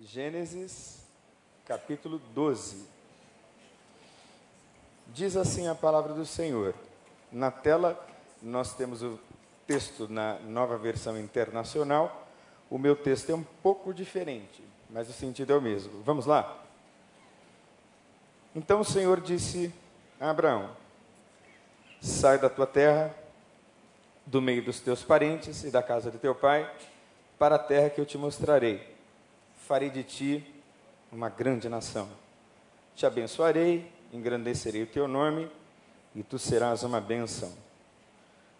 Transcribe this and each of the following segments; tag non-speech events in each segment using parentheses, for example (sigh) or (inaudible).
Gênesis, capítulo 12. Diz assim a palavra do Senhor. Na tela, nós temos o texto na nova versão internacional. O meu texto é um pouco diferente, mas o sentido é o mesmo. Vamos lá? Então o Senhor disse a Abraão: Sai da tua terra, do meio dos teus parentes e da casa de teu pai, para a terra que eu te mostrarei farei de ti uma grande nação. Te abençoarei, engrandecerei o teu nome, e tu serás uma bênção.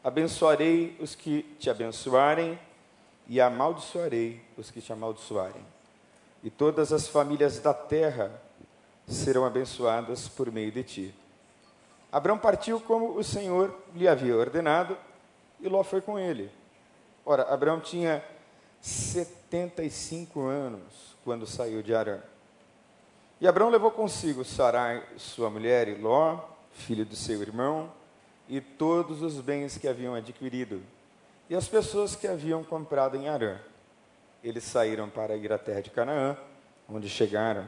Abençoarei os que te abençoarem, e amaldiçoarei os que te amaldiçoarem. E todas as famílias da terra serão abençoadas por meio de ti. Abraão partiu como o Senhor lhe havia ordenado, e Ló foi com ele. Ora, Abraão tinha 75 anos quando saiu de Arã. E Abraão levou consigo Sarai, sua mulher, e Ló, filho do seu irmão, e todos os bens que haviam adquirido, e as pessoas que haviam comprado em Arã. Eles saíram para ir à terra de Canaã, onde chegaram.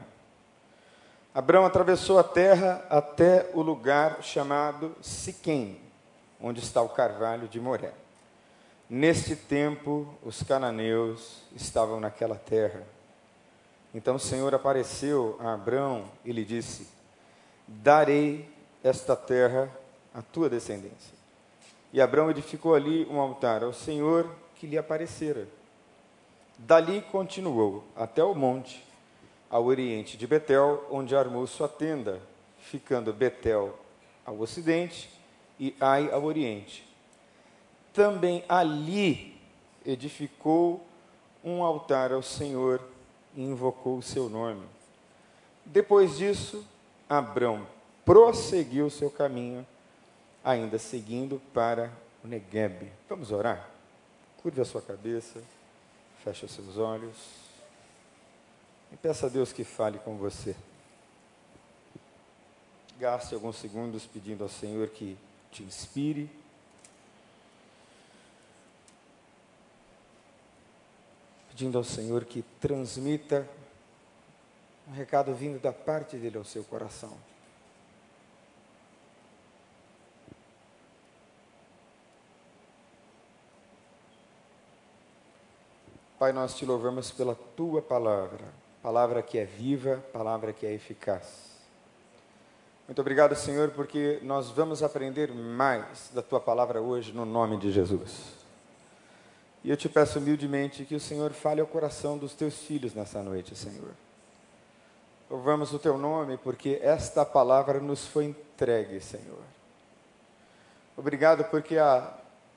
Abraão atravessou a terra até o lugar chamado Siquém, onde está o carvalho de Moré. Neste tempo, os cananeus estavam naquela terra. Então o Senhor apareceu a Abrão e lhe disse: Darei esta terra à tua descendência. E Abrão edificou ali um altar ao Senhor que lhe aparecera. Dali continuou até o monte, ao oriente de Betel, onde armou sua tenda, ficando Betel ao ocidente e Ai ao oriente também ali edificou um altar ao Senhor e invocou o seu nome. Depois disso, Abrão prosseguiu seu caminho, ainda seguindo para o Negueb. Vamos orar? Curve a sua cabeça, feche os seus olhos e peça a Deus que fale com você. Gaste alguns segundos pedindo ao Senhor que te inspire pedindo ao Senhor que transmita um recado vindo da parte dele ao seu coração. Pai, nós te louvamos pela tua palavra, palavra que é viva, palavra que é eficaz. Muito obrigado, Senhor, porque nós vamos aprender mais da tua palavra hoje no nome de Jesus. E eu te peço humildemente que o Senhor fale ao coração dos teus filhos nessa noite, Senhor. Louvamos o teu nome porque esta palavra nos foi entregue, Senhor. Obrigado porque a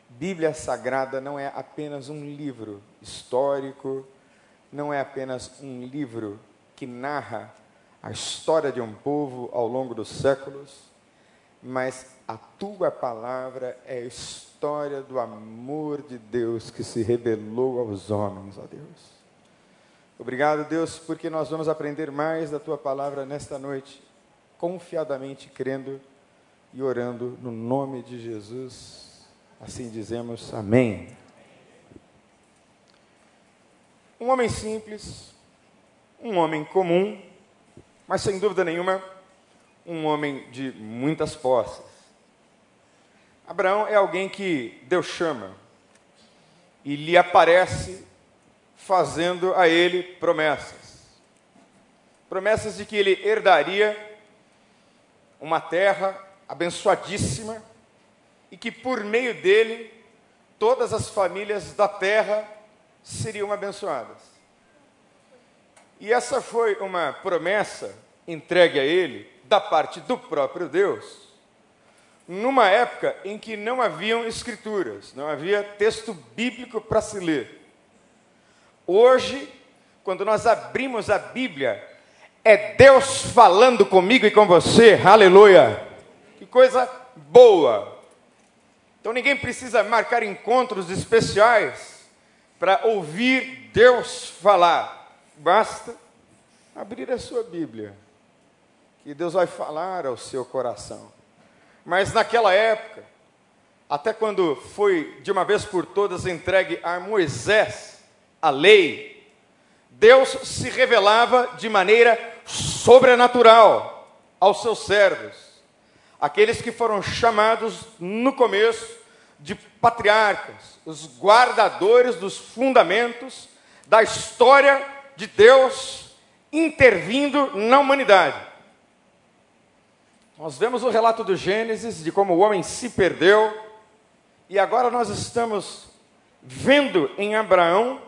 Bíblia Sagrada não é apenas um livro histórico, não é apenas um livro que narra a história de um povo ao longo dos séculos, mas a tua palavra é história história do amor de Deus que se revelou aos homens, ó Deus. Obrigado, Deus, porque nós vamos aprender mais da tua palavra nesta noite, confiadamente crendo e orando no nome de Jesus. Assim dizemos amém. Um homem simples, um homem comum, mas sem dúvida nenhuma, um homem de muitas posses Abraão é alguém que Deus chama e lhe aparece fazendo a ele promessas. Promessas de que ele herdaria uma terra abençoadíssima e que por meio dele todas as famílias da terra seriam abençoadas. E essa foi uma promessa entregue a ele da parte do próprio Deus numa época em que não haviam escrituras, não havia texto bíblico para se ler. Hoje, quando nós abrimos a Bíblia, é Deus falando comigo e com você, aleluia! Que coisa boa! Então ninguém precisa marcar encontros especiais para ouvir Deus falar, basta abrir a sua Bíblia, que Deus vai falar ao seu coração. Mas naquela época, até quando foi de uma vez por todas entregue a Moisés a lei, Deus se revelava de maneira sobrenatural aos seus servos, aqueles que foram chamados no começo de patriarcas, os guardadores dos fundamentos da história de Deus intervindo na humanidade. Nós vemos o relato do Gênesis de como o homem se perdeu, e agora nós estamos vendo em Abraão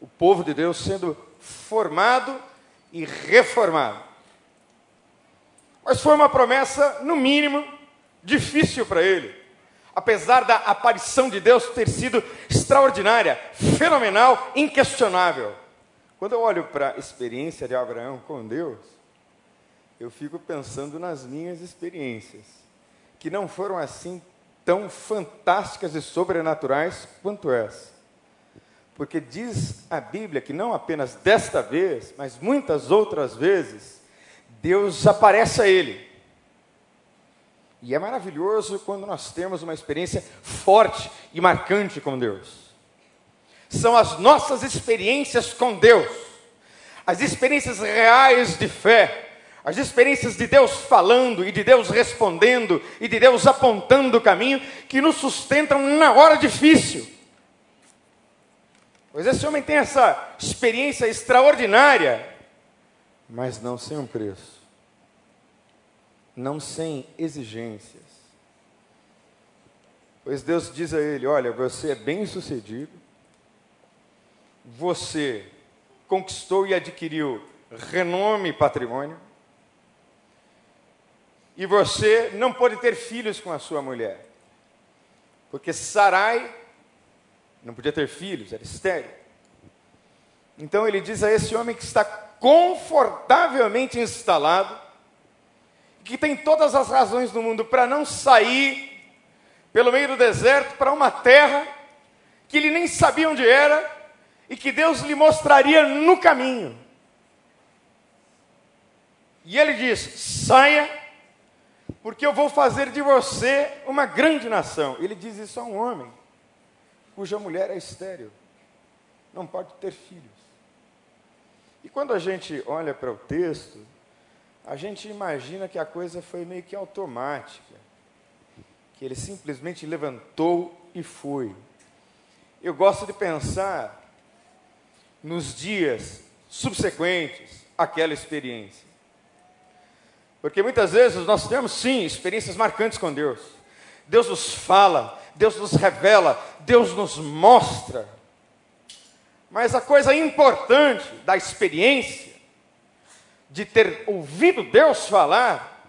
o povo de Deus sendo formado e reformado. Mas foi uma promessa, no mínimo, difícil para ele apesar da aparição de Deus ter sido extraordinária, fenomenal, inquestionável. Quando eu olho para a experiência de Abraão com Deus, eu fico pensando nas minhas experiências, que não foram assim tão fantásticas e sobrenaturais quanto essa. Porque diz a Bíblia que não apenas desta vez, mas muitas outras vezes, Deus aparece a ele e é maravilhoso quando nós temos uma experiência forte e marcante com Deus. São as nossas experiências com Deus, as experiências reais de fé, as experiências de Deus falando e de Deus respondendo e de Deus apontando o caminho que nos sustentam na hora difícil. Pois esse homem tem essa experiência extraordinária, mas não sem um preço não sem exigências. Pois Deus diz a ele: Olha, você é bem sucedido, você conquistou e adquiriu renome e patrimônio, e você não pode ter filhos com a sua mulher, porque Sarai não podia ter filhos, era estéril. Então ele diz a esse homem que está confortavelmente instalado, que tem todas as razões do mundo para não sair pelo meio do deserto para uma terra que ele nem sabia onde era e que Deus lhe mostraria no caminho. E ele diz: saia, porque eu vou fazer de você uma grande nação. Ele diz isso a um homem cuja mulher é estéril, não pode ter filhos. E quando a gente olha para o texto, a gente imagina que a coisa foi meio que automática, que ele simplesmente levantou e foi. Eu gosto de pensar nos dias subsequentes àquela experiência. Porque muitas vezes nós temos, sim, experiências marcantes com Deus. Deus nos fala, Deus nos revela, Deus nos mostra. Mas a coisa importante da experiência de ter ouvido Deus falar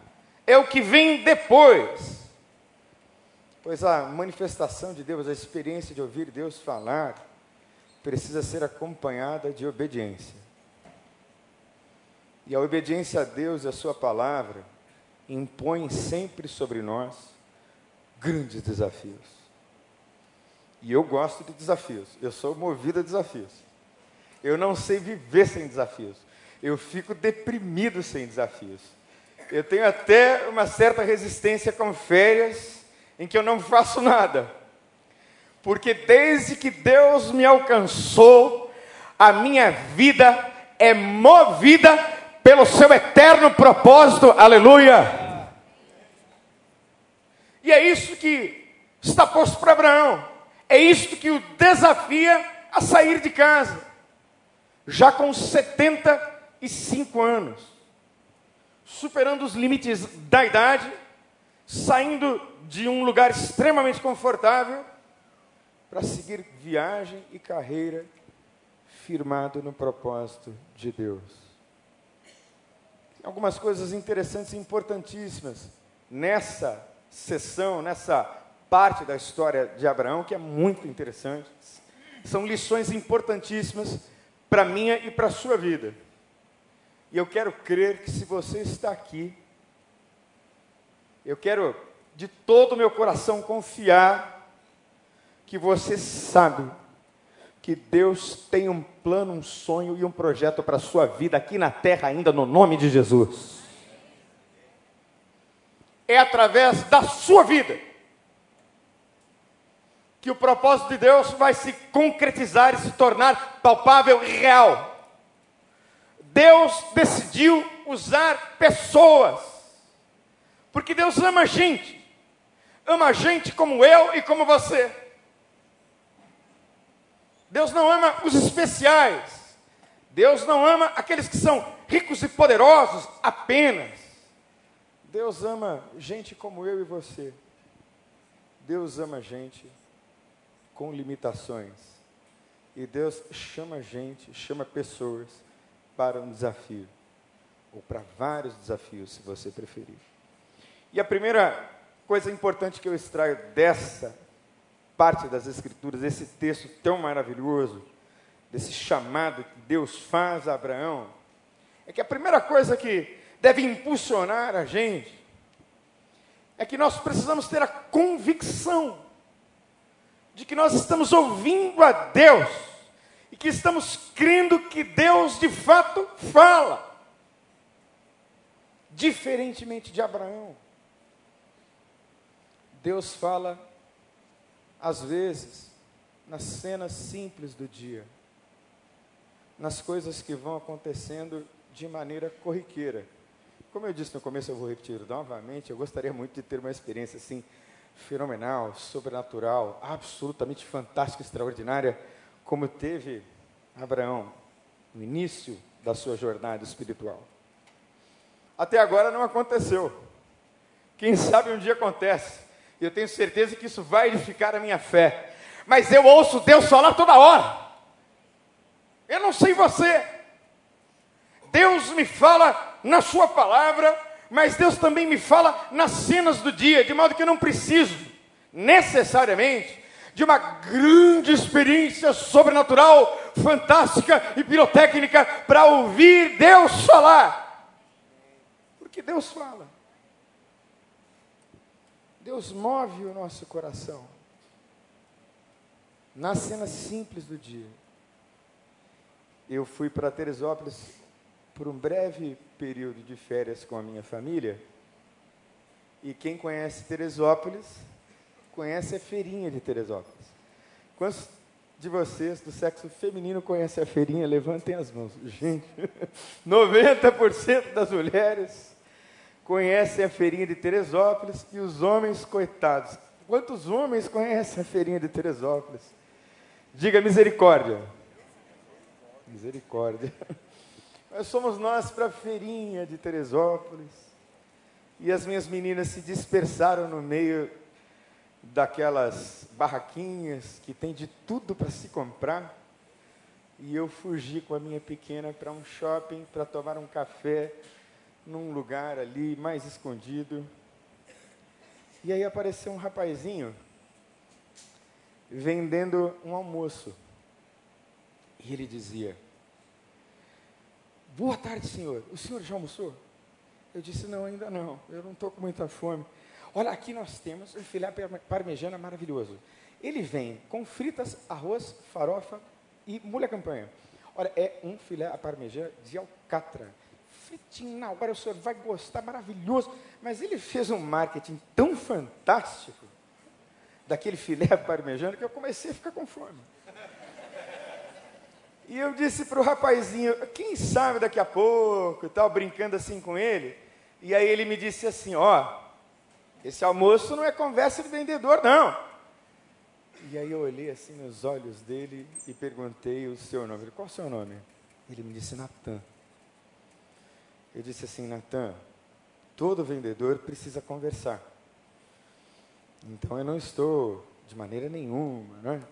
é o que vem depois. Pois a manifestação de Deus, a experiência de ouvir Deus falar, precisa ser acompanhada de obediência. E a obediência a Deus e a Sua palavra impõe sempre sobre nós grandes desafios. E eu gosto de desafios, eu sou movido a desafios. Eu não sei viver sem desafios eu fico deprimido sem desafios. Eu tenho até uma certa resistência com férias em que eu não faço nada. Porque desde que Deus me alcançou, a minha vida é movida pelo seu eterno propósito. Aleluia! E é isso que está posto para Abraão. É isso que o desafia a sair de casa. Já com 70 e cinco anos, superando os limites da idade, saindo de um lugar extremamente confortável para seguir viagem e carreira firmado no propósito de Deus. Algumas coisas interessantes e importantíssimas nessa sessão, nessa parte da história de Abraão, que é muito interessante. São lições importantíssimas para minha e para a sua vida. E eu quero crer que se você está aqui, eu quero de todo o meu coração confiar que você sabe que Deus tem um plano, um sonho e um projeto para a sua vida aqui na terra ainda no nome de Jesus. É através da sua vida que o propósito de Deus vai se concretizar e se tornar palpável e real. Deus decidiu usar pessoas. Porque Deus ama a gente. Ama a gente como eu e como você. Deus não ama os especiais. Deus não ama aqueles que são ricos e poderosos apenas. Deus ama gente como eu e você. Deus ama gente com limitações. E Deus chama gente, chama pessoas para um desafio. Ou para vários desafios, se você preferir. E a primeira coisa importante que eu extraio dessa parte das Escrituras, desse texto tão maravilhoso, desse chamado que Deus faz a Abraão, é que a primeira coisa que deve impulsionar a gente é que nós precisamos ter a convicção de que nós estamos ouvindo a Deus e que estamos crendo que Deus de fato fala. Diferentemente de Abraão, Deus fala às vezes nas cenas simples do dia, nas coisas que vão acontecendo de maneira corriqueira. Como eu disse no começo, eu vou repetir novamente, eu gostaria muito de ter uma experiência assim, fenomenal, sobrenatural, absolutamente fantástica, extraordinária, como teve Abraão no início da sua jornada espiritual. Até agora não aconteceu. Quem sabe um dia acontece. E eu tenho certeza que isso vai edificar a minha fé. Mas eu ouço Deus falar toda hora. Eu não sei você. Deus me fala na Sua palavra, mas Deus também me fala nas cenas do dia, de modo que eu não preciso, necessariamente, de uma grande experiência sobrenatural, fantástica e pirotécnica para ouvir Deus falar. Porque Deus fala. Deus move o nosso coração nas cenas simples do dia. Eu fui para Teresópolis por um breve período de férias com a minha família. E quem conhece Teresópolis, conhece a feirinha de Teresópolis. Quantos de vocês do sexo feminino conhecem a feirinha? Levantem as mãos. Gente, (laughs) 90% das mulheres conhecem a feirinha de Teresópolis e os homens, coitados. Quantos homens conhecem a feirinha de Teresópolis? Diga misericórdia. Misericórdia. (laughs) Mas somos nós para a feirinha de Teresópolis. E as minhas meninas se dispersaram no meio daquelas barraquinhas que tem de tudo para se comprar. E eu fugi com a minha pequena para um shopping para tomar um café num lugar ali mais escondido. E aí apareceu um rapazinho vendendo um almoço. E ele dizia: Boa tarde, senhor. O senhor já almoçou? Eu disse: Não, ainda não. Eu não estou com muita fome. Olha, aqui nós temos um filé parmegiana maravilhoso. Ele vem com fritas, arroz, farofa e mulher campanha. Olha, é um filé à parmegiana de alcatra. Fritinho na hora, o senhor vai gostar, maravilhoso. Mas ele fez um marketing tão fantástico daquele filé (laughs) parmegiana que eu comecei a ficar com fome. E eu disse para o rapazinho, quem sabe daqui a pouco e tal, brincando assim com ele. E aí ele me disse assim: Ó, esse almoço não é conversa de vendedor, não. E aí eu olhei assim nos olhos dele e perguntei o seu nome. Ele, Qual o seu nome? Ele me disse Natan. Eu disse assim, Natan, todo vendedor precisa conversar. Então eu não estou de maneira nenhuma, né?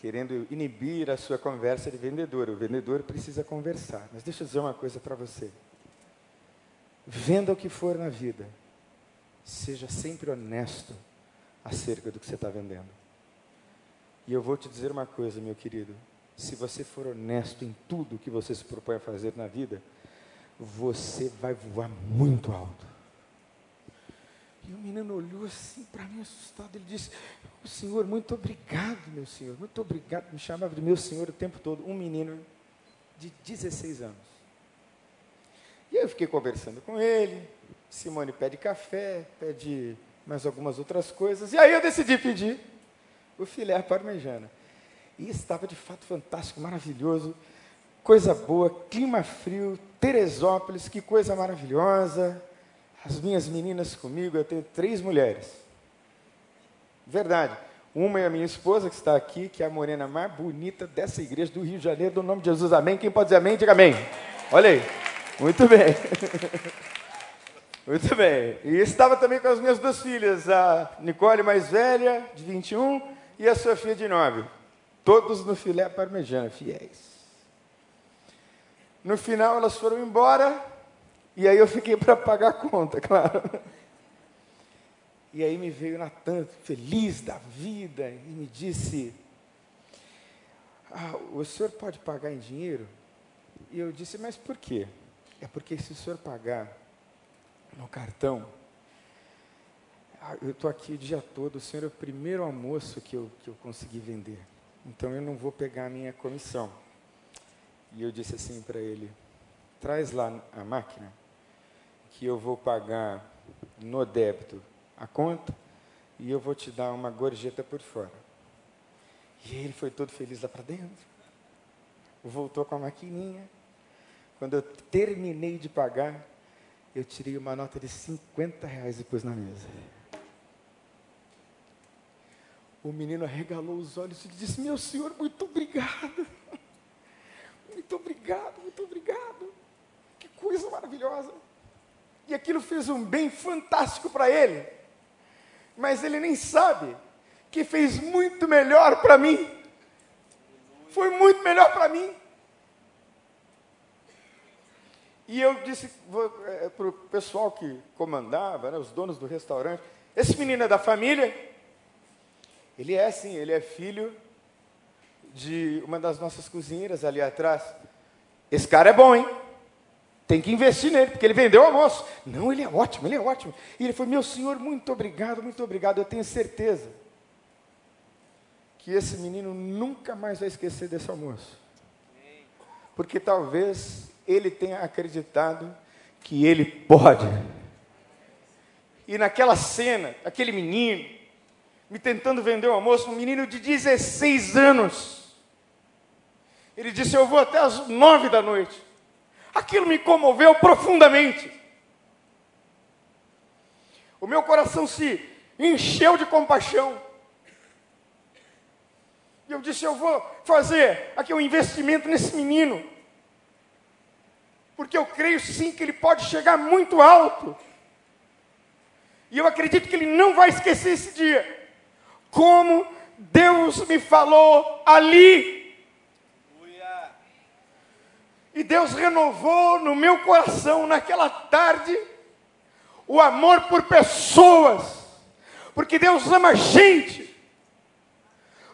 querendo inibir a sua conversa de vendedor. O vendedor precisa conversar. Mas deixa eu dizer uma coisa para você. Venda o que for na vida. Seja sempre honesto acerca do que você está vendendo. E eu vou te dizer uma coisa, meu querido. Se você for honesto em tudo que você se propõe a fazer na vida, você vai voar muito alto. E o menino olhou assim para mim assustado. Ele disse: O senhor, muito obrigado, meu senhor, muito obrigado. Me chamava de meu senhor o tempo todo. Um menino de 16 anos. E eu fiquei conversando com ele. Simone pede café, pede mais algumas outras coisas. E aí eu decidi pedir o filé parmejana. E estava de fato fantástico, maravilhoso coisa boa, clima frio, Teresópolis, que coisa maravilhosa. As minhas meninas comigo, eu tenho três mulheres. Verdade. Uma é a minha esposa, que está aqui, que é a morena mais bonita dessa igreja do Rio de Janeiro, do nome de Jesus, amém. Quem pode dizer amém, diga amém. Olha aí. Muito bem. (laughs) Muito bem. E estava também com as minhas duas filhas, a Nicole mais velha, de 21, e a Sofia de 9. Todos no filé parmegiana, fiéis. No final elas foram embora, e aí eu fiquei para pagar a conta, (laughs) claro. E aí me veio Natan, feliz da vida, e me disse: ah, O senhor pode pagar em dinheiro? E eu disse: Mas por quê? É porque se o senhor pagar no cartão, ah, eu estou aqui o dia todo, o senhor é o primeiro almoço que eu, que eu consegui vender. Então eu não vou pegar a minha comissão. E eu disse assim para ele: traz lá a máquina, que eu vou pagar no débito a conta e eu vou te dar uma gorjeta por fora. E ele foi todo feliz lá para dentro. Voltou com a maquininha. Quando eu terminei de pagar, eu tirei uma nota de 50 reais e pus na mesa. O menino arregalou os olhos e disse: Meu senhor, muito obrigado. Muito obrigado, muito obrigado. Que coisa maravilhosa. E aquilo fez um bem fantástico para ele mas ele nem sabe que fez muito melhor para mim. Foi muito melhor para mim. E eu disse é, para o pessoal que comandava, né, os donos do restaurante, esse menino é da família? Ele é sim, ele é filho de uma das nossas cozinheiras ali atrás. Esse cara é bom, hein? Tem que investir nele, porque ele vendeu o almoço. Não, ele é ótimo, ele é ótimo. E ele falou: Meu senhor, muito obrigado, muito obrigado. Eu tenho certeza que esse menino nunca mais vai esquecer desse almoço. Porque talvez ele tenha acreditado que ele pode. E naquela cena, aquele menino, me tentando vender o almoço, um menino de 16 anos, ele disse: Eu vou até as nove da noite. Aquilo me comoveu profundamente. O meu coração se encheu de compaixão. E eu disse: Eu vou fazer aqui um investimento nesse menino. Porque eu creio sim que ele pode chegar muito alto. E eu acredito que ele não vai esquecer esse dia. Como Deus me falou ali. E Deus renovou no meu coração, naquela tarde, o amor por pessoas, porque Deus ama gente,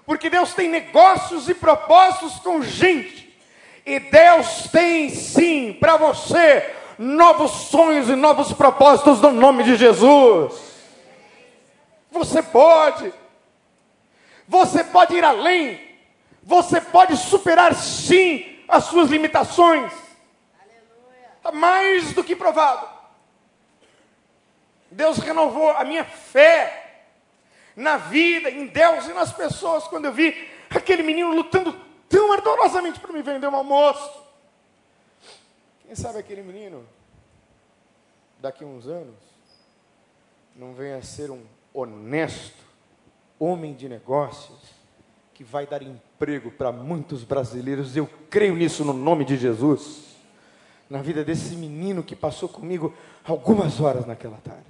porque Deus tem negócios e propósitos com gente, e Deus tem sim para você novos sonhos e novos propósitos no nome de Jesus. Você pode, você pode ir além, você pode superar sim as suas limitações. Está mais do que provado. Deus renovou a minha fé na vida, em Deus e nas pessoas, quando eu vi aquele menino lutando tão ardorosamente para me vender um almoço. Quem sabe aquele menino, daqui a uns anos, não venha a ser um honesto homem de negócios que vai dar emprego para muitos brasileiros. Eu creio nisso no nome de Jesus. Na vida desse menino que passou comigo algumas horas naquela tarde.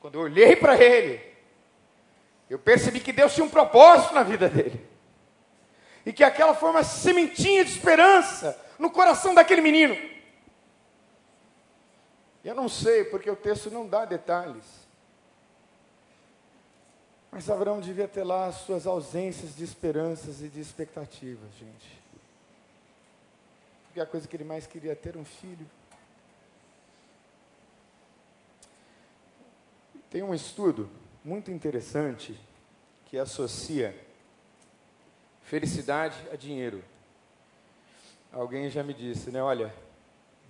Quando eu olhei para ele, eu percebi que Deus tinha um propósito na vida dele. E que aquela foi uma sementinha de esperança no coração daquele menino. Eu não sei, porque o texto não dá detalhes. Mas Abraão devia ter lá as suas ausências de esperanças e de expectativas, gente. Porque a coisa que ele mais queria é ter um filho. Tem um estudo muito interessante que associa felicidade a dinheiro. Alguém já me disse, né? Olha,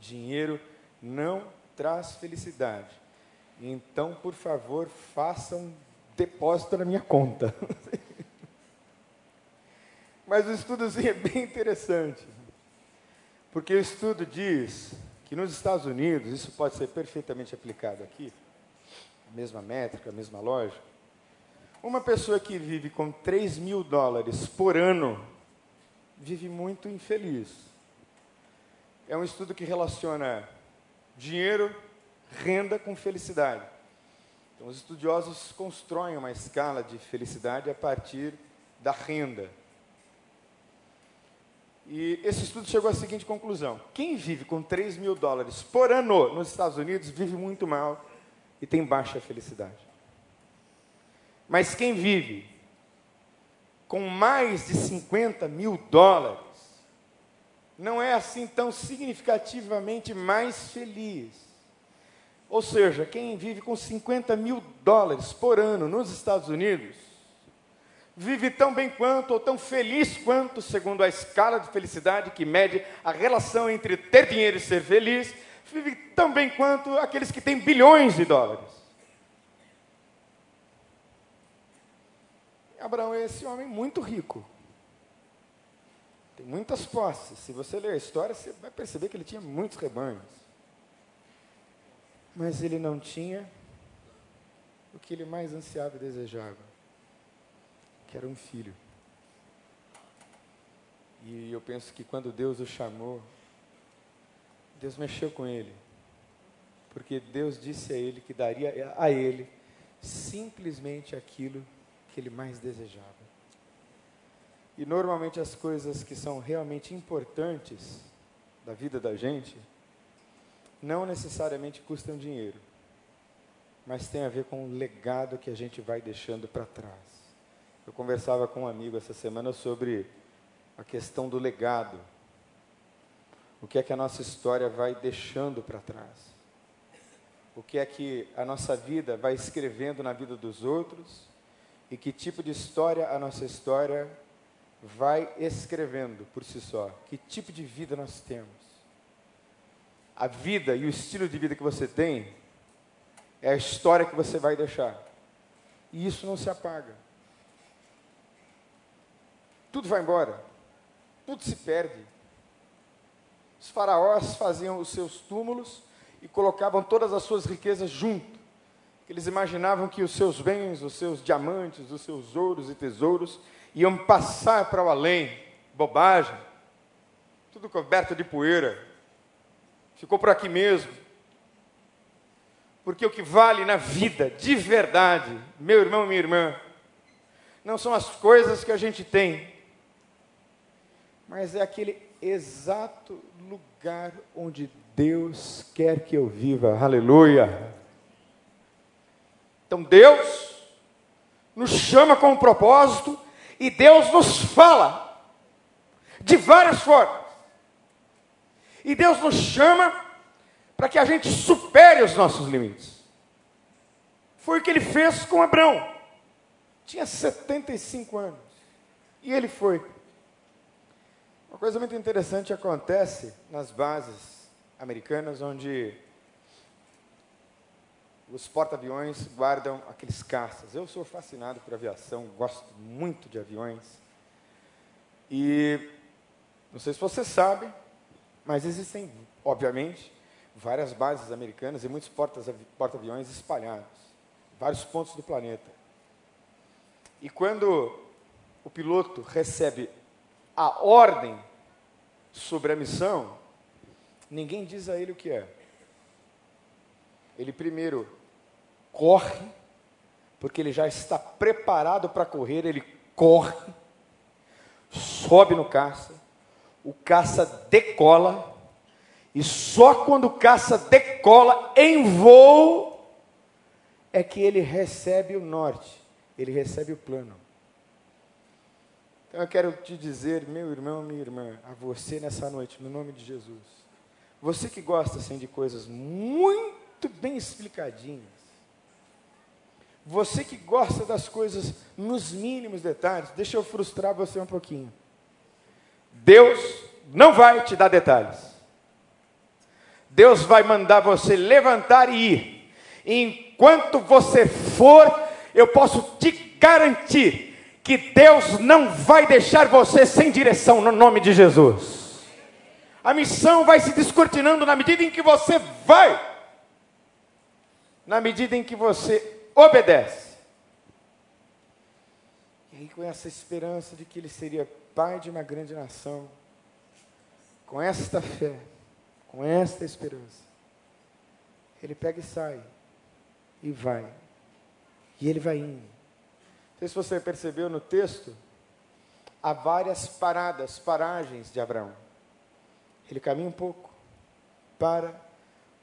dinheiro não traz felicidade. Então, por favor, façam depósito na minha conta. (laughs) Mas o estudozinho é bem interessante. Porque o estudo diz que nos Estados Unidos, isso pode ser perfeitamente aplicado aqui, a mesma métrica, a mesma lógica. Uma pessoa que vive com 3 mil dólares por ano vive muito infeliz. É um estudo que relaciona dinheiro, renda com felicidade. Então, os estudiosos constroem uma escala de felicidade a partir da renda. E esse estudo chegou à seguinte conclusão: quem vive com 3 mil dólares por ano nos Estados Unidos vive muito mal e tem baixa felicidade. Mas quem vive com mais de 50 mil dólares não é assim tão significativamente mais feliz. Ou seja, quem vive com 50 mil dólares por ano nos Estados Unidos vive tão bem quanto ou tão feliz quanto, segundo a escala de felicidade que mede a relação entre ter dinheiro e ser feliz, vive tão bem quanto aqueles que têm bilhões de dólares. Abraão é esse homem muito rico. Tem muitas posses. Se você ler a história, você vai perceber que ele tinha muitos rebanhos. Mas ele não tinha o que ele mais ansiava e desejava que era um filho. E eu penso que quando Deus o chamou, Deus mexeu com ele. Porque Deus disse a ele que daria a ele simplesmente aquilo que ele mais desejava. E normalmente as coisas que são realmente importantes da vida da gente não necessariamente custam dinheiro, mas tem a ver com o legado que a gente vai deixando para trás. Eu conversava com um amigo essa semana sobre a questão do legado. O que é que a nossa história vai deixando para trás? O que é que a nossa vida vai escrevendo na vida dos outros? E que tipo de história a nossa história vai escrevendo por si só? Que tipo de vida nós temos? A vida e o estilo de vida que você tem é a história que você vai deixar. E isso não se apaga tudo vai embora, tudo se perde. Os faraós faziam os seus túmulos e colocavam todas as suas riquezas junto. Eles imaginavam que os seus bens, os seus diamantes, os seus ouros e tesouros iam passar para o além. Bobagem. Tudo coberto de poeira. Ficou por aqui mesmo. Porque o que vale na vida, de verdade, meu irmão, minha irmã, não são as coisas que a gente tem, mas é aquele exato lugar onde Deus quer que eu viva. Aleluia! Então Deus nos chama com um propósito e Deus nos fala de várias formas. E Deus nos chama para que a gente supere os nossos limites. Foi o que ele fez com Abraão. Tinha 75 anos. E ele foi uma coisa muito interessante acontece nas bases americanas, onde os porta-aviões guardam aqueles caças. Eu sou fascinado por aviação, gosto muito de aviões. E não sei se você sabe, mas existem, obviamente, várias bases americanas e muitos porta-aviões espalhados, vários pontos do planeta. E quando o piloto recebe a ordem sobre a missão, ninguém diz a ele o que é. Ele primeiro corre, porque ele já está preparado para correr, ele corre, sobe no caça, o caça decola, e só quando o caça decola em voo é que ele recebe o norte, ele recebe o plano. Então eu quero te dizer, meu irmão, minha irmã, a você nessa noite, no nome de Jesus. Você que gosta assim de coisas muito bem explicadinhas. Você que gosta das coisas nos mínimos detalhes, deixa eu frustrar você um pouquinho. Deus não vai te dar detalhes. Deus vai mandar você levantar e ir. E enquanto você for, eu posso te garantir que Deus não vai deixar você sem direção no nome de Jesus. A missão vai se descortinando na medida em que você vai, na medida em que você obedece. E aí, com essa esperança de que ele seria pai de uma grande nação, com esta fé, com esta esperança, ele pega e sai, e vai, e ele vai indo. Não sei se você percebeu no texto, há várias paradas, paragens de Abraão. Ele caminha um pouco, para,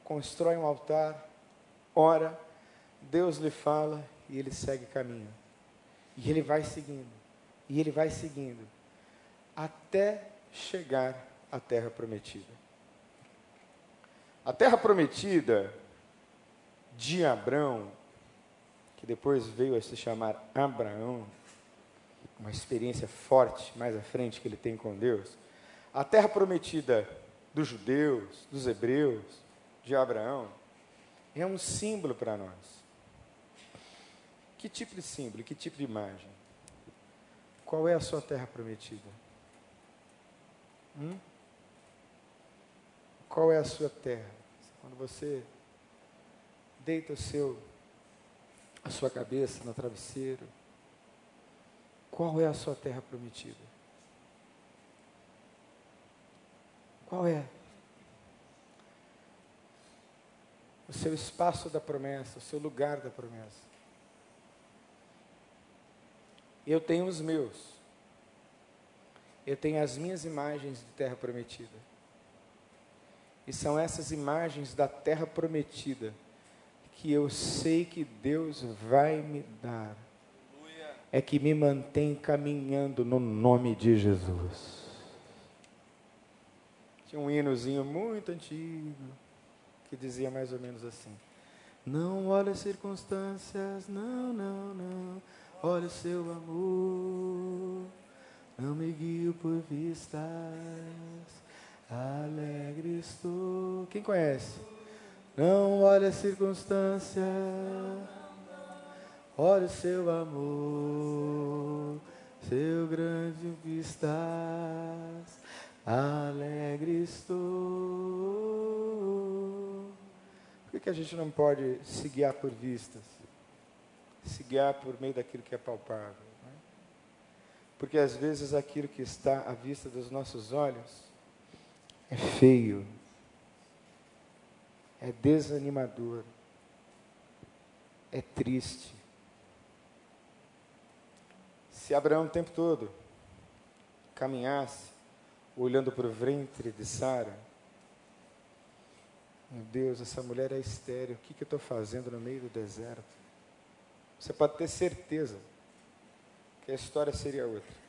constrói um altar, ora, Deus lhe fala e ele segue caminho. E ele vai seguindo, e ele vai seguindo, até chegar à terra prometida. A terra prometida de Abraão, que depois veio a se chamar Abraão, uma experiência forte mais à frente que ele tem com Deus, a terra prometida dos judeus, dos hebreus, de Abraão, é um símbolo para nós. Que tipo de símbolo, que tipo de imagem? Qual é a sua terra prometida? Hum? Qual é a sua terra? Quando você deita o seu a sua cabeça no travesseiro, qual é a sua terra prometida? Qual é? O seu espaço da promessa, o seu lugar da promessa. Eu tenho os meus. Eu tenho as minhas imagens de terra prometida. E são essas imagens da terra prometida que eu sei que Deus vai me dar. É que me mantém caminhando no nome de Jesus. Tinha um hinozinho muito antigo que dizia mais ou menos assim: Não olhe as circunstâncias, não, não, não. Olhe o seu amor. Não me guio por vistas. Alegre estou. Quem conhece? Não olhe as circunstâncias. Olhe o seu amor. Seu grande vistas alegre estou. Por que a gente não pode se guiar por vistas? Se guiar por meio daquilo que é palpável. Porque às vezes aquilo que está à vista dos nossos olhos é feio, é desanimador, é triste. Se Abraão o tempo todo caminhasse olhando para o ventre de Sara. Meu Deus, essa mulher é estéreo. O que, que eu estou fazendo no meio do deserto? Você pode ter certeza que a história seria outra.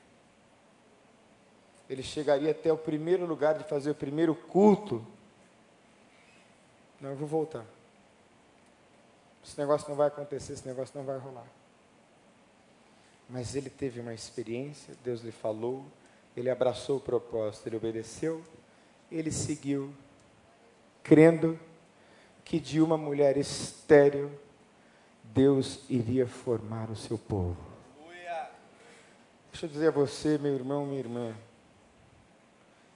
Ele chegaria até o primeiro lugar de fazer o primeiro culto. Não, eu vou voltar. Esse negócio não vai acontecer, esse negócio não vai rolar. Mas ele teve uma experiência, Deus lhe falou, ele abraçou o propósito, ele obedeceu, ele seguiu, crendo que de uma mulher estéril, Deus iria formar o seu povo. Deixa eu dizer a você, meu irmão, minha irmã,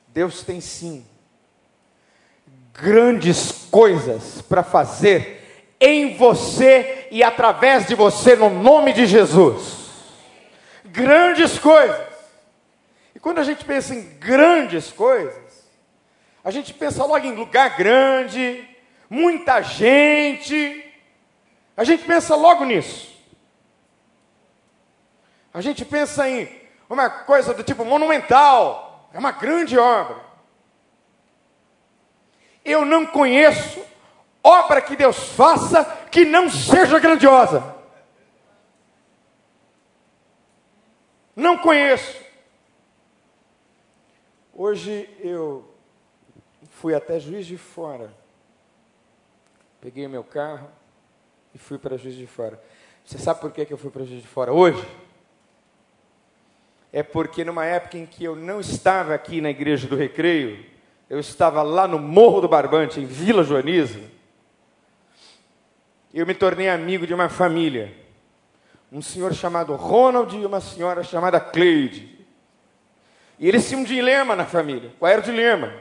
Deus tem sim grandes coisas para fazer em você e através de você, no nome de Jesus. Grandes coisas. E quando a gente pensa em grandes coisas, a gente pensa logo em lugar grande, muita gente. A gente pensa logo nisso. A gente pensa em uma coisa do tipo monumental, é uma grande obra. Eu não conheço obra que Deus faça que não seja grandiosa. Não conheço. Hoje eu fui até Juiz de Fora. Peguei meu carro e fui para Juiz de Fora. Você sabe por que eu fui para Juiz de Fora hoje? É porque numa época em que eu não estava aqui na igreja do Recreio, eu estava lá no Morro do Barbante, em Vila Joaniza, eu me tornei amigo de uma família. Um senhor chamado Ronald e uma senhora chamada Cleide. E eles tinham um dilema na família. Qual era o dilema?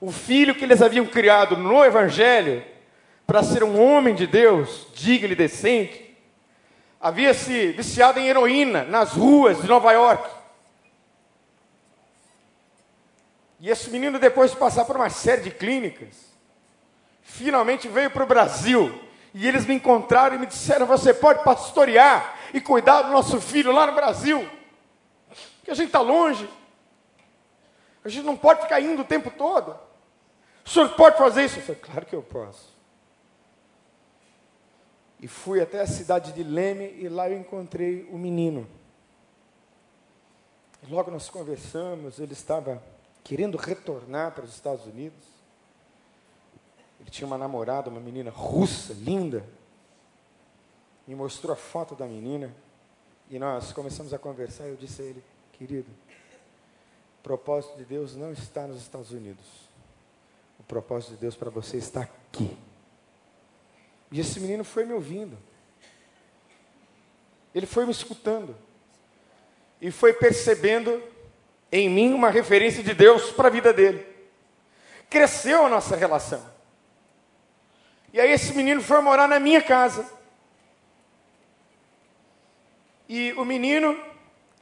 o filho que eles haviam criado no Evangelho, para ser um homem de Deus, digno e decente, havia se viciado em heroína nas ruas de Nova York. E esse menino, depois de passar por uma série de clínicas, finalmente veio para o Brasil. E eles me encontraram e me disseram: Você pode pastorear e cuidar do nosso filho lá no Brasil, que a gente está longe, a gente não pode ficar indo o tempo todo. O senhor pode fazer isso? Eu falei: Claro que eu posso. E fui até a cidade de Leme e lá eu encontrei o menino. Logo nós conversamos, ele estava querendo retornar para os Estados Unidos. Ele tinha uma namorada, uma menina russa, linda. Me mostrou a foto da menina. E nós começamos a conversar. Eu disse a ele, querido, o propósito de Deus não está nos Estados Unidos. O propósito de Deus para você está aqui. E esse menino foi me ouvindo. Ele foi me escutando. E foi percebendo em mim uma referência de Deus para a vida dele. Cresceu a nossa relação. E aí esse menino foi morar na minha casa. E o menino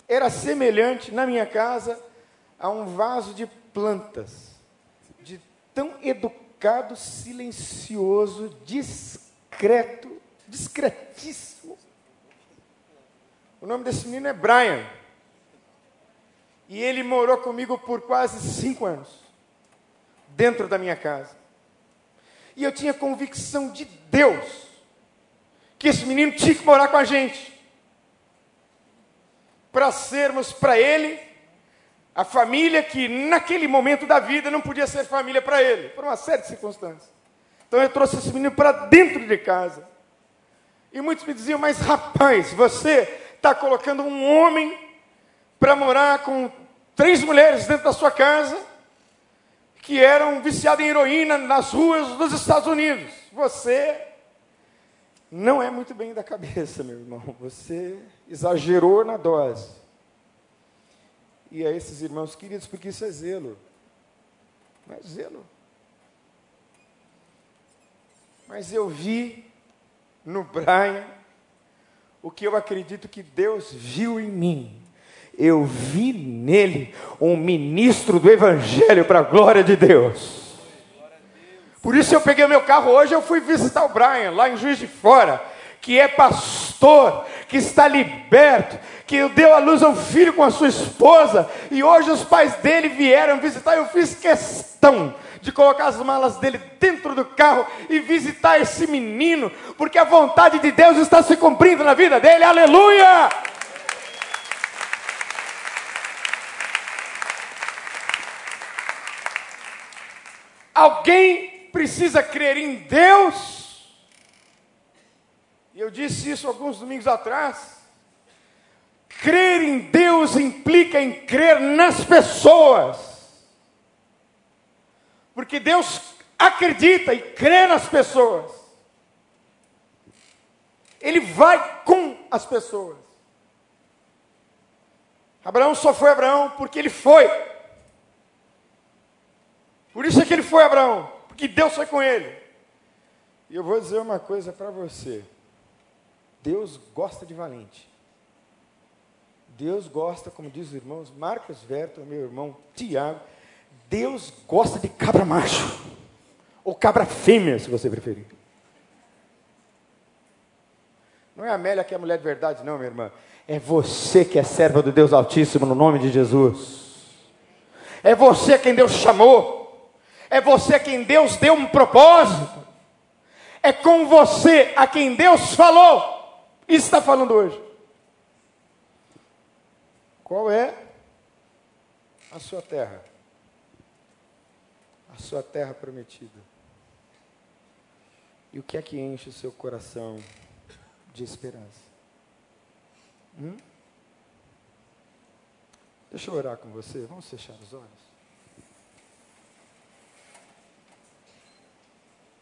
era semelhante na minha casa a um vaso de plantas, de tão educado, silencioso, discreto, discretíssimo. O nome desse menino é Brian. E ele morou comigo por quase cinco anos, dentro da minha casa. E eu tinha convicção de Deus, que esse menino tinha que morar com a gente, para sermos para ele a família que naquele momento da vida não podia ser família para ele, por uma série de circunstâncias. Então eu trouxe esse menino para dentro de casa. E muitos me diziam, mas rapaz, você está colocando um homem para morar com três mulheres dentro da sua casa que eram viciadas em heroína nas ruas dos Estados Unidos. Você não é muito bem da cabeça, meu irmão. Você exagerou na dose. E a esses irmãos queridos, porque isso é zelo. Não é zelo. Mas eu vi no Brian o que eu acredito que Deus viu em mim. Eu vi nele um ministro do Evangelho para a glória de Deus. Por isso eu peguei meu carro hoje, eu fui visitar o Brian, lá em Juiz de Fora, que é pastor, que está liberto, que deu à luz um filho com a sua esposa, e hoje os pais dele vieram visitar, eu fiz questão de colocar as malas dele dentro do carro e visitar esse menino, porque a vontade de Deus está se cumprindo na vida dele, aleluia! Alguém precisa crer em Deus. E eu disse isso alguns domingos atrás. Crer em Deus implica em crer nas pessoas. Porque Deus acredita e crê nas pessoas. Ele vai com as pessoas. Abraão só foi Abraão porque ele foi. Por isso é que ele foi Abraão, porque Deus foi com ele. E eu vou dizer uma coisa para você. Deus gosta de valente. Deus gosta, como diz os irmãos, Marcos Verto, meu irmão Tiago, Deus gosta de cabra macho. Ou cabra fêmea, se você preferir. Não é a Amélia que é a mulher de verdade, não, minha irmã. É você que é serva do Deus Altíssimo no nome de Jesus. É você quem Deus chamou. É você quem Deus deu um propósito. É com você a quem Deus falou. Isso está falando hoje. Qual é a sua terra? A sua terra prometida. E o que é que enche o seu coração de esperança? Hum? Deixa eu orar com você. Vamos fechar os olhos.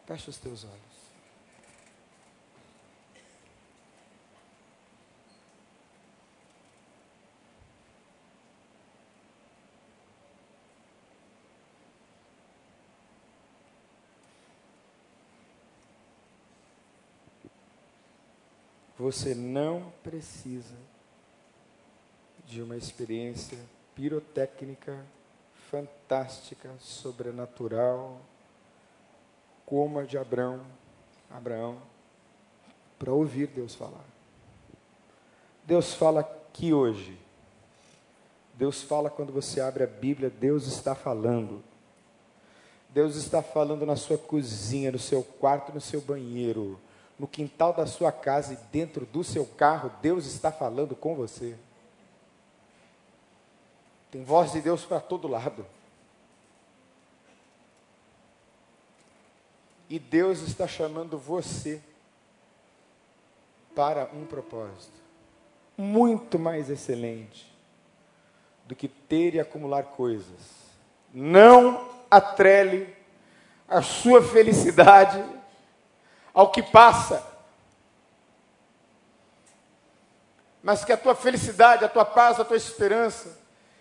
Fecha os teus olhos. Você não precisa de uma experiência pirotécnica fantástica, sobrenatural, como a de Abraão, Abraão, para ouvir Deus falar. Deus fala aqui hoje. Deus fala quando você abre a Bíblia, Deus está falando. Deus está falando na sua cozinha, no seu quarto, no seu banheiro, no quintal da sua casa e dentro do seu carro, Deus está falando com você. Tem voz de Deus para todo lado. E Deus está chamando você para um propósito muito mais excelente do que ter e acumular coisas. Não atrele a sua felicidade ao que passa. Mas que a tua felicidade, a tua paz, a tua esperança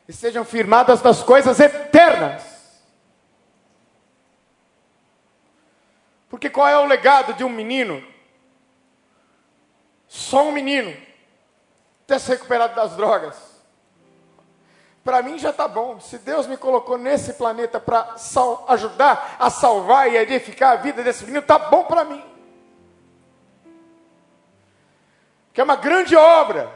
estejam firmadas nas coisas eternas. Porque qual é o legado de um menino? Só um menino ter se recuperado das drogas. Para mim já está bom. Se Deus me colocou nesse planeta para ajudar a salvar e edificar a vida desse menino, está bom para mim. Que é uma grande obra.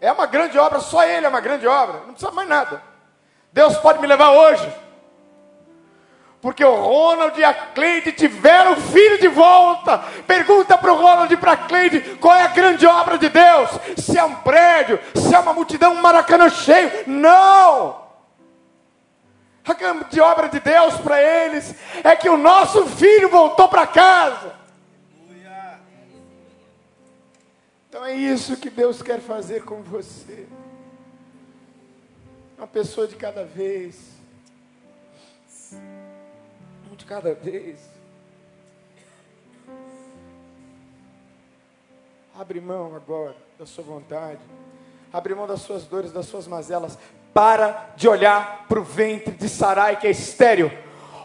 É uma grande obra, só ele é uma grande obra, não precisa mais nada. Deus pode me levar hoje. Porque o Ronald e a Cleide tiveram o filho de volta. Pergunta para o Ronald e para a Cleide qual é a grande obra de Deus. Se é um prédio, se é uma multidão, um maracanã cheio. Não! A grande obra de Deus para eles é que o nosso filho voltou para casa. Então é isso que Deus quer fazer com você. Uma pessoa de cada vez. Um de cada vez. Abre mão agora da sua vontade. Abre mão das suas dores, das suas mazelas. Para de olhar para o ventre de Sarai que é estéreo.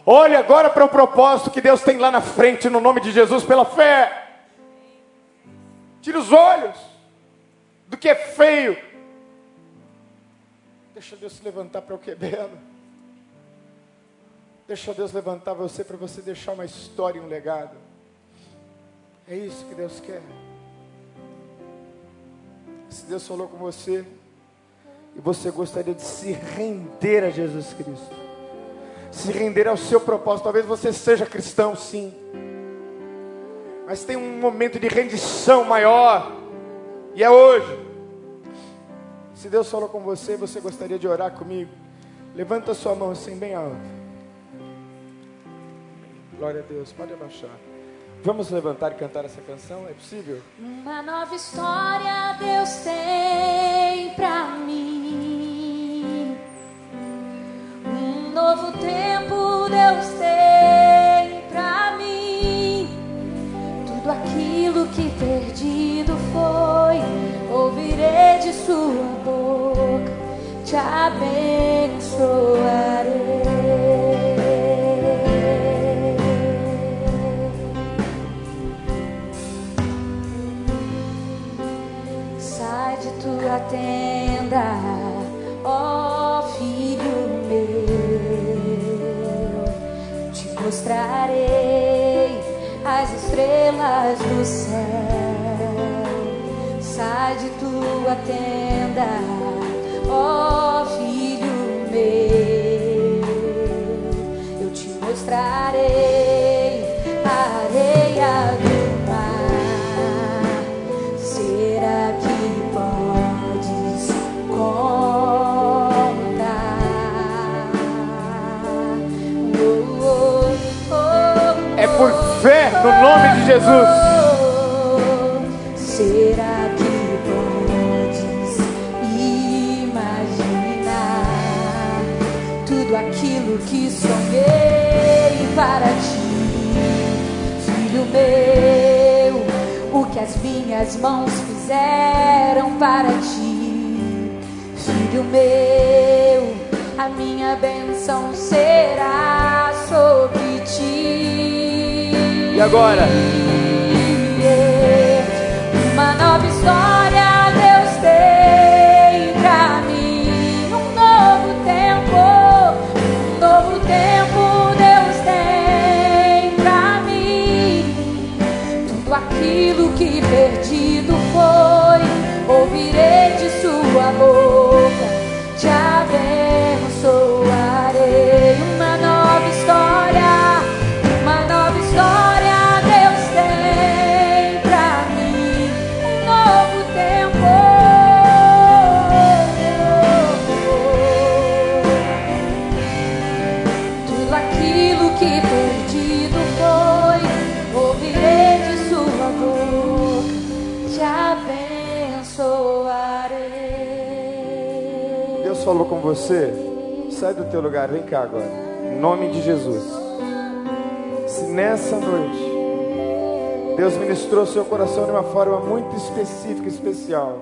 Olhe agora para o propósito que Deus tem lá na frente, no nome de Jesus, pela fé. Tira os olhos do que é feio. Deixa Deus se levantar para o que é belo. Deixa Deus levantar você para você deixar uma história e um legado. É isso que Deus quer. Se Deus falou com você e você gostaria de se render a Jesus Cristo, se render ao seu propósito, talvez você seja cristão, sim mas tem um momento de rendição maior, e é hoje. Se Deus falou com você, você gostaria de orar comigo? Levanta sua mão assim, bem alto. Glória a Deus, pode abaixar. Vamos levantar e cantar essa canção? É possível? Uma nova história Deus tem pra mim. Te abençoarei. Sai de tua tenda, ó filho meu, te mostrarei as estrelas do céu. Sai de tua tenda, no nome de Jesus. Será que podes imaginar tudo aquilo que sonhei para ti, filho meu? O que as minhas mãos fizeram para ti, filho meu? A minha bênção será sobre agora. Uma nova história. Você, sai do teu lugar, vem cá agora. Em nome de Jesus. Se nessa noite Deus ministrou seu coração de uma forma muito específica, especial.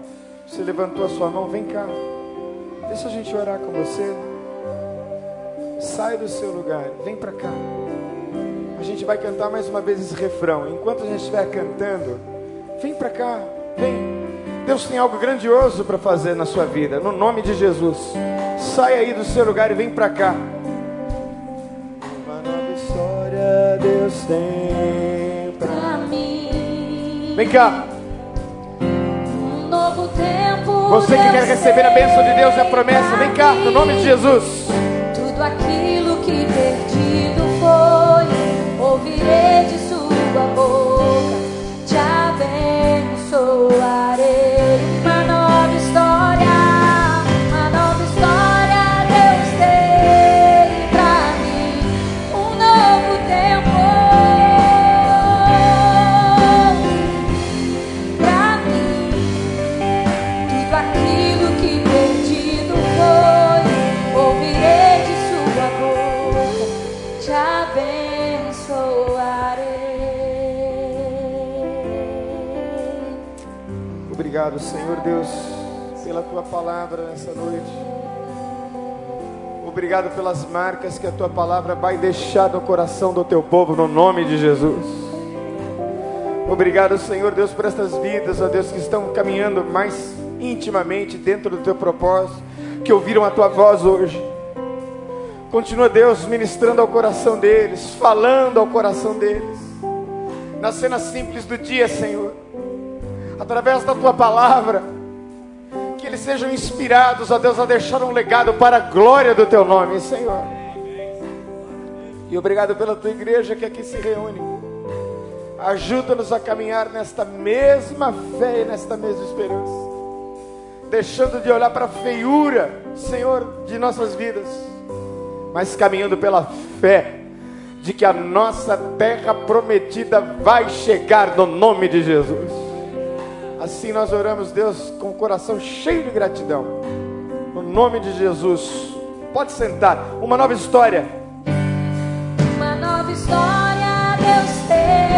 Você levantou a sua mão, vem cá. Deixa a gente orar com você. Sai do seu lugar, vem para cá. A gente vai cantar mais uma vez esse refrão. Enquanto a gente estiver cantando, vem para cá, vem. Deus tem algo grandioso para fazer na sua vida, no nome de Jesus. Sai aí do seu lugar e vem para cá. Uma nova história Deus tem pra mim, Vem cá. um novo tempo. Você que Deus quer receber a bênção de Deus e a promessa, vem cá, no nome de Jesus. Tudo aquilo que perdido foi, ouvirei de sua boca, palavra nessa noite. Obrigado pelas marcas que a tua palavra vai deixar no coração do teu povo, no nome de Jesus. Obrigado, Senhor Deus, por estas vidas, ó Deus, que estão caminhando mais intimamente dentro do teu propósito, que ouviram a tua voz hoje. Continua, Deus, ministrando ao coração deles, falando ao coração deles, nas cenas simples do dia, Senhor através da tua palavra, que eles sejam inspirados, ó Deus, a deixar um legado para a glória do teu nome, Senhor. E obrigado pela tua igreja que aqui se reúne. Ajuda-nos a caminhar nesta mesma fé e nesta mesma esperança, deixando de olhar para a feiura, Senhor, de nossas vidas, mas caminhando pela fé de que a nossa terra prometida vai chegar no nome de Jesus. Assim nós oramos, Deus, com o coração cheio de gratidão. No nome de Jesus. Pode sentar. Uma nova história. Uma nova história Deus tem.